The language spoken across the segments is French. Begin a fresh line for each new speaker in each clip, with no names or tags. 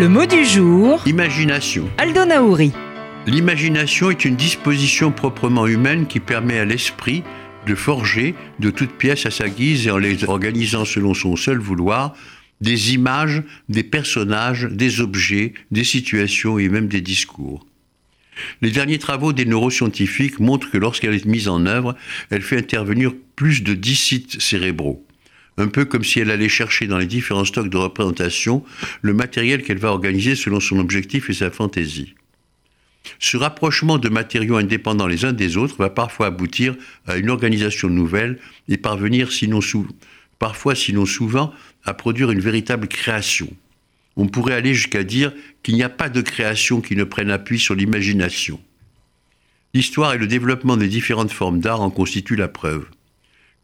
Le mot du jour,
Imagination.
Aldo Naouri.
L'imagination est une disposition proprement humaine qui permet à l'esprit de forger de toutes pièces à sa guise et en les organisant selon son seul vouloir des images, des personnages, des objets, des situations et même des discours. Les derniers travaux des neuroscientifiques montrent que lorsqu'elle est mise en œuvre, elle fait intervenir plus de 10 sites cérébraux. Un peu comme si elle allait chercher dans les différents stocks de représentation le matériel qu'elle va organiser selon son objectif et sa fantaisie. Ce rapprochement de matériaux indépendants les uns des autres va parfois aboutir à une organisation nouvelle et parvenir, sinon parfois sinon souvent, à produire une véritable création. On pourrait aller jusqu'à dire qu'il n'y a pas de création qui ne prenne appui sur l'imagination. L'histoire et le développement des différentes formes d'art en constituent la preuve.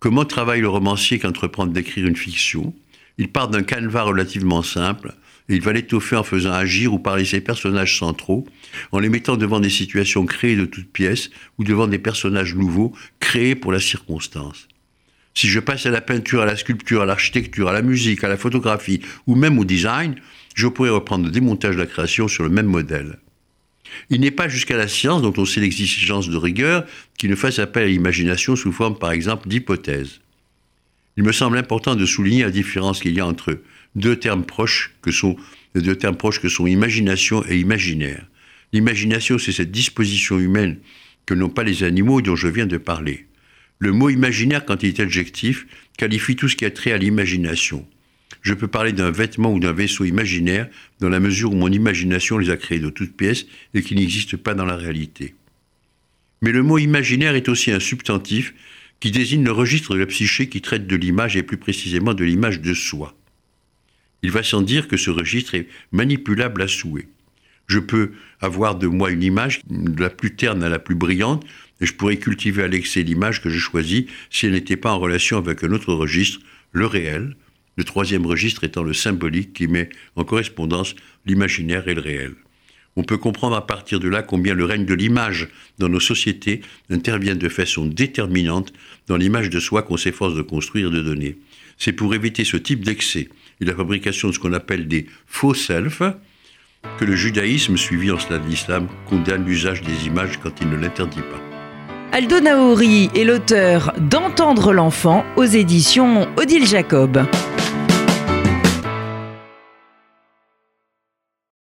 Comment travaille le romancier qui d'écrire une fiction Il part d'un canevas relativement simple et il va l'étoffer en faisant agir ou parler ses personnages centraux, en les mettant devant des situations créées de toutes pièces ou devant des personnages nouveaux créés pour la circonstance. Si je passe à la peinture, à la sculpture, à l'architecture, à la musique, à la photographie ou même au design, je pourrais reprendre le démontage de la création sur le même modèle. Il n'est pas jusqu'à la science, dont on sait l'exigence de rigueur, qui ne fasse appel à l'imagination sous forme, par exemple, d'hypothèses. Il me semble important de souligner la différence qu'il y a entre deux termes proches que sont deux termes proches que sont imagination et imaginaire. L'imagination, c'est cette disposition humaine que n'ont pas les animaux dont je viens de parler. Le mot imaginaire, quand il est adjectif, qualifie tout ce qui a trait à l'imagination. Je peux parler d'un vêtement ou d'un vaisseau imaginaire dans la mesure où mon imagination les a créés de toutes pièces et qui n'existent pas dans la réalité. Mais le mot imaginaire est aussi un substantif qui désigne le registre de la psyché qui traite de l'image et plus précisément de l'image de soi. Il va sans dire que ce registre est manipulable à souhait. Je peux avoir de moi une image de la plus terne à la plus brillante, et je pourrais cultiver à l'excès l'image que je choisis si elle n'était pas en relation avec un autre registre, le réel, le troisième registre étant le symbolique qui met en correspondance l'imaginaire et le réel. On peut comprendre à partir de là combien le règne de l'image dans nos sociétés intervient de façon déterminante dans l'image de soi qu'on s'efforce de construire et de donner. C'est pour éviter ce type d'excès et la fabrication de ce qu'on appelle des faux self que le judaïsme, suivi en cela de l'islam, condamne l'usage des images quand il ne l'interdit pas.
Aldo Naouri est l'auteur d'Entendre l'enfant aux éditions Odile Jacob.